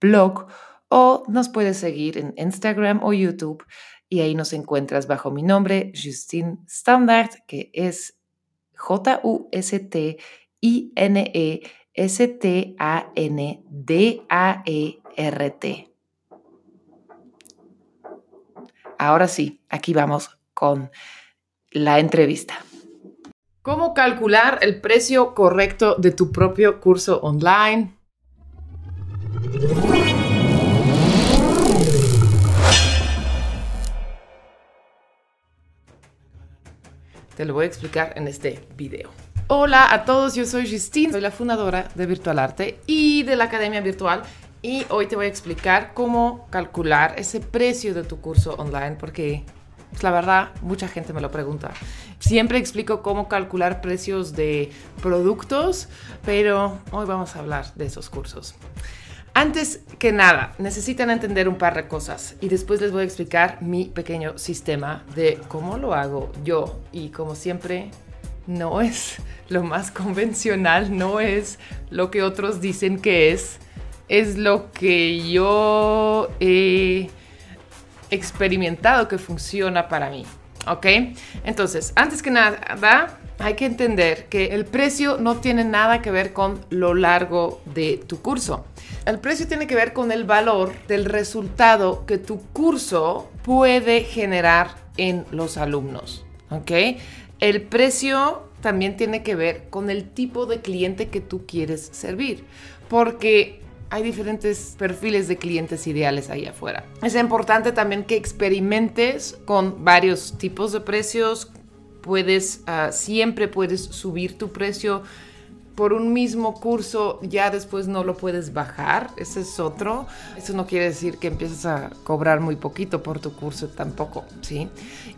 blog o nos puedes seguir en Instagram o YouTube y ahí nos encuentras bajo mi nombre, Justine Standard, que es J-U-S-T-I-N-E-S-T-A-N-D-A-E-R-T. Ahora sí, aquí vamos con la entrevista. ¿Cómo calcular el precio correcto de tu propio curso online? Te lo voy a explicar en este video. Hola a todos, yo soy Justine, soy la fundadora de Virtual Arte y de la Academia Virtual y hoy te voy a explicar cómo calcular ese precio de tu curso online porque pues, la verdad mucha gente me lo pregunta. Siempre explico cómo calcular precios de productos, pero hoy vamos a hablar de esos cursos. Antes que nada, necesitan entender un par de cosas y después les voy a explicar mi pequeño sistema de cómo lo hago yo y como siempre no es lo más convencional, no es lo que otros dicen que es, es lo que yo he experimentado que funciona para mí. ¿Ok? Entonces, antes que nada, hay que entender que el precio no tiene nada que ver con lo largo de tu curso. El precio tiene que ver con el valor del resultado que tu curso puede generar en los alumnos. ¿Ok? El precio también tiene que ver con el tipo de cliente que tú quieres servir. Porque hay diferentes perfiles de clientes ideales ahí afuera. Es importante también que experimentes con varios tipos de precios. Puedes, ah, siempre puedes subir tu precio por un mismo curso ya después no lo puedes bajar, ese es otro. Eso no quiere decir que empieces a cobrar muy poquito por tu curso tampoco, ¿sí?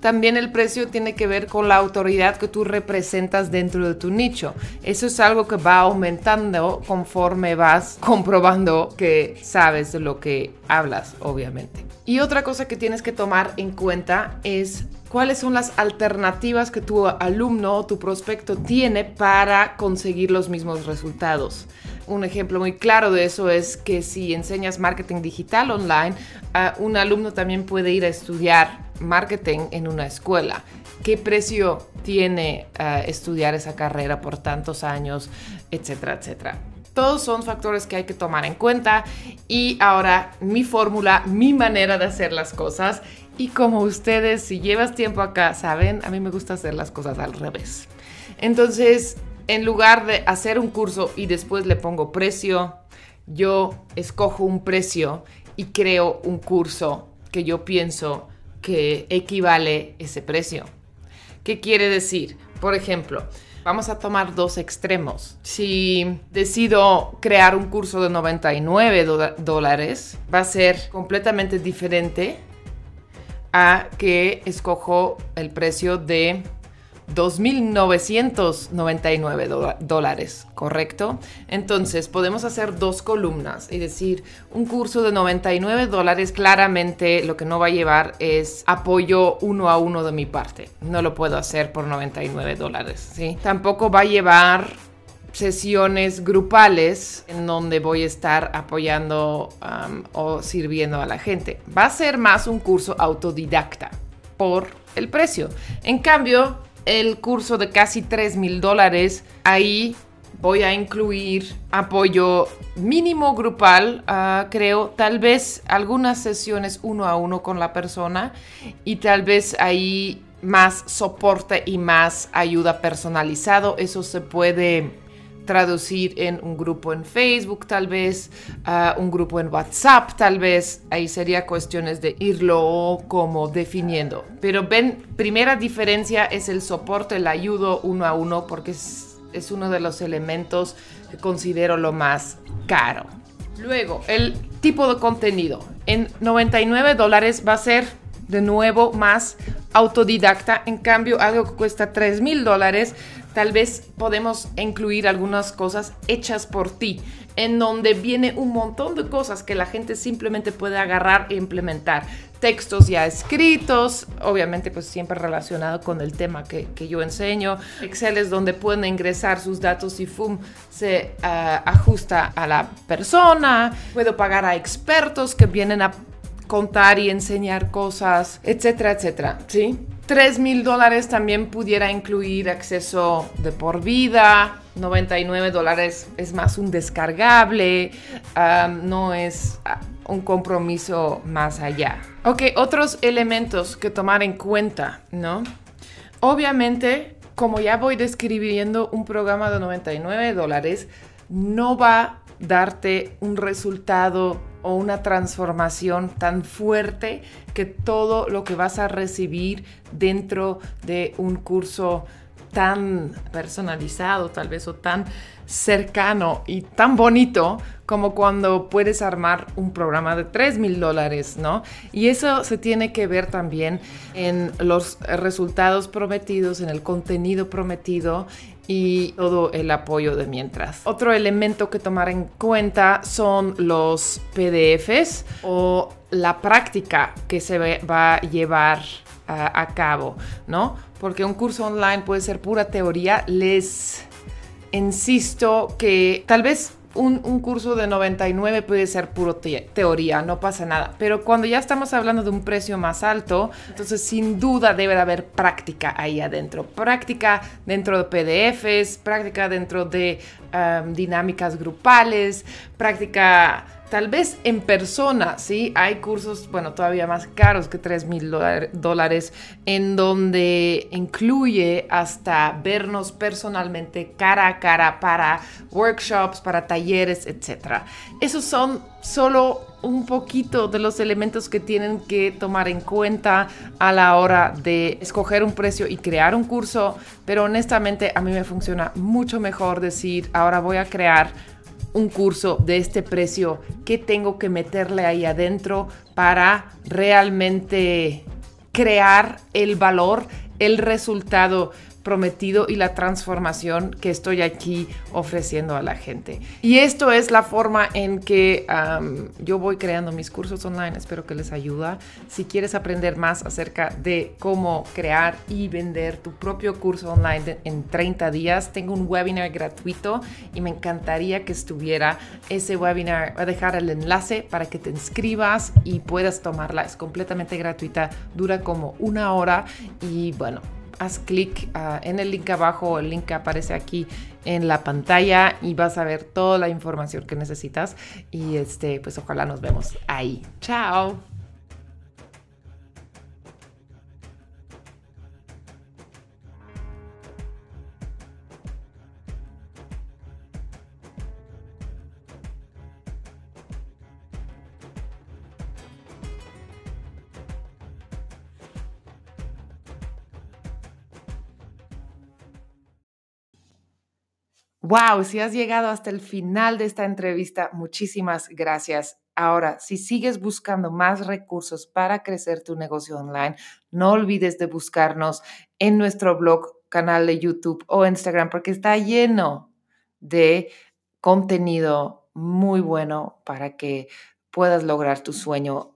También el precio tiene que ver con la autoridad que tú representas dentro de tu nicho. Eso es algo que va aumentando conforme vas comprobando que sabes de lo que hablas, obviamente. Y otra cosa que tienes que tomar en cuenta es cuáles son las alternativas que tu alumno o tu prospecto tiene para conseguir los mismos resultados. Un ejemplo muy claro de eso es que si enseñas marketing digital online, un alumno también puede ir a estudiar marketing en una escuela. ¿Qué precio tiene estudiar esa carrera por tantos años, etcétera, etcétera? Todos son factores que hay que tomar en cuenta y ahora mi fórmula, mi manera de hacer las cosas y como ustedes, si llevas tiempo acá, saben, a mí me gusta hacer las cosas al revés. Entonces, en lugar de hacer un curso y después le pongo precio, yo escojo un precio y creo un curso que yo pienso que equivale ese precio. ¿Qué quiere decir? Por ejemplo, Vamos a tomar dos extremos. Si decido crear un curso de 99 dólares, va a ser completamente diferente a que escojo el precio de 2.999 dólares, ¿correcto? Entonces podemos hacer dos columnas y decir, un curso de 99 dólares claramente lo que no va a llevar es apoyo uno a uno de mi parte. No lo puedo hacer por 99 dólares, ¿sí? Tampoco va a llevar sesiones grupales en donde voy a estar apoyando o sirviendo a la gente. Va a ser más un curso autodidacta por el precio. En cambio, el curso de casi 3 mil dólares, ahí voy a incluir apoyo mínimo grupal, ah, creo, tal vez algunas sesiones uno a uno con la persona y tal vez ahí más soporte y más ayuda personalizado. Eso se puede traducir en un grupo en Facebook, tal vez, un grupo en WhatsApp, tal vez. Ahí sería cuestiones de irlo como definiendo. Pero ven, primera diferencia es el soporte, el ayudo uno a uno, porque es, es uno de los elementos que considero lo más caro. Luego, el tipo de contenido. En 99 dólares va a ser de nuevo más autodidacta. En cambio, algo que cuesta 3 mil dólares, tal vez podemos incluir algunas cosas hechas por ti, en donde viene un montón de cosas que la gente simplemente puede agarrar e implementar. Textos ya escritos, obviamente pues siempre relacionado con el tema que, yo enseño. Excel es donde pueden ingresar sus datos y FUM se ah, ajusta a la persona. Puedo pagar a expertos que vienen a contar y enseñar cosas, etcétera, etcétera, ¿sí? 3 mil dólares también pudiera incluir acceso de por vida, 99 dólares es más un descargable, no es ah, un compromiso más allá. Ok, otros elementos que tomar en cuenta, ¿no? Obviamente, como ya voy describiendo un programa de 99 dólares, no va a darte un resultado o una transformación tan fuerte que todo lo que vas a recibir dentro de un curso tan personalizado tal vez o tan cercano y tan bonito como cuando puedes armar un programa de 3 mil dólares, ¿no? Y eso se tiene que ver también en los resultados prometidos, en el contenido prometido y todo el apoyo de mientras. Otro elemento que tomar en cuenta son los PDFs o la práctica que se va a llevar a, cabo, ¿no? Porque un curso online puede ser pura teoría. Les insisto que tal vez un, curso de 99 puede ser puro teoría, no pasa nada. Pero cuando ya estamos hablando de un precio más alto, entonces sin duda debe de haber práctica ahí adentro. Práctica dentro de PDFs, práctica dentro de dinámicas grupales, práctica Tal vez en persona, ¿sí? Hay cursos, bueno, todavía más caros que 3 mil dólares, en donde incluye hasta vernos personalmente cara a cara para workshops, para talleres, etc. Esos son solo un poquito de los elementos que tienen que tomar en cuenta a la hora de escoger un precio y crear un curso, pero honestamente a mí me funciona mucho mejor decir, ahora voy a crear un curso de este precio, ¿qué tengo que meterle ahí adentro para realmente crear el valor, el resultado prometido y la transformación que estoy aquí ofreciendo a la gente. Y esto es la forma en que yo voy creando mis cursos online. Espero que les ayude. Si quieres aprender más acerca de cómo crear y vender tu propio curso online en 30 días, tengo un webinar gratuito y me encantaría que estuviera ese webinar. Voy a dejar el enlace para que te inscribas y puedas tomarla. Es completamente gratuita, dura como una hora y bueno, haz clic ah, en el link abajo, el link que aparece aquí en la pantalla y vas a ver toda la información que necesitas y este pues ojalá nos vemos ahí. Chao. Wow, si has llegado hasta el final de esta entrevista, muchísimas gracias. Ahora, si sigues buscando más recursos para crecer tu negocio online, no olvides de buscarnos en nuestro blog, canal de YouTube o Instagram, porque está lleno de contenido muy bueno para que puedas lograr tu sueño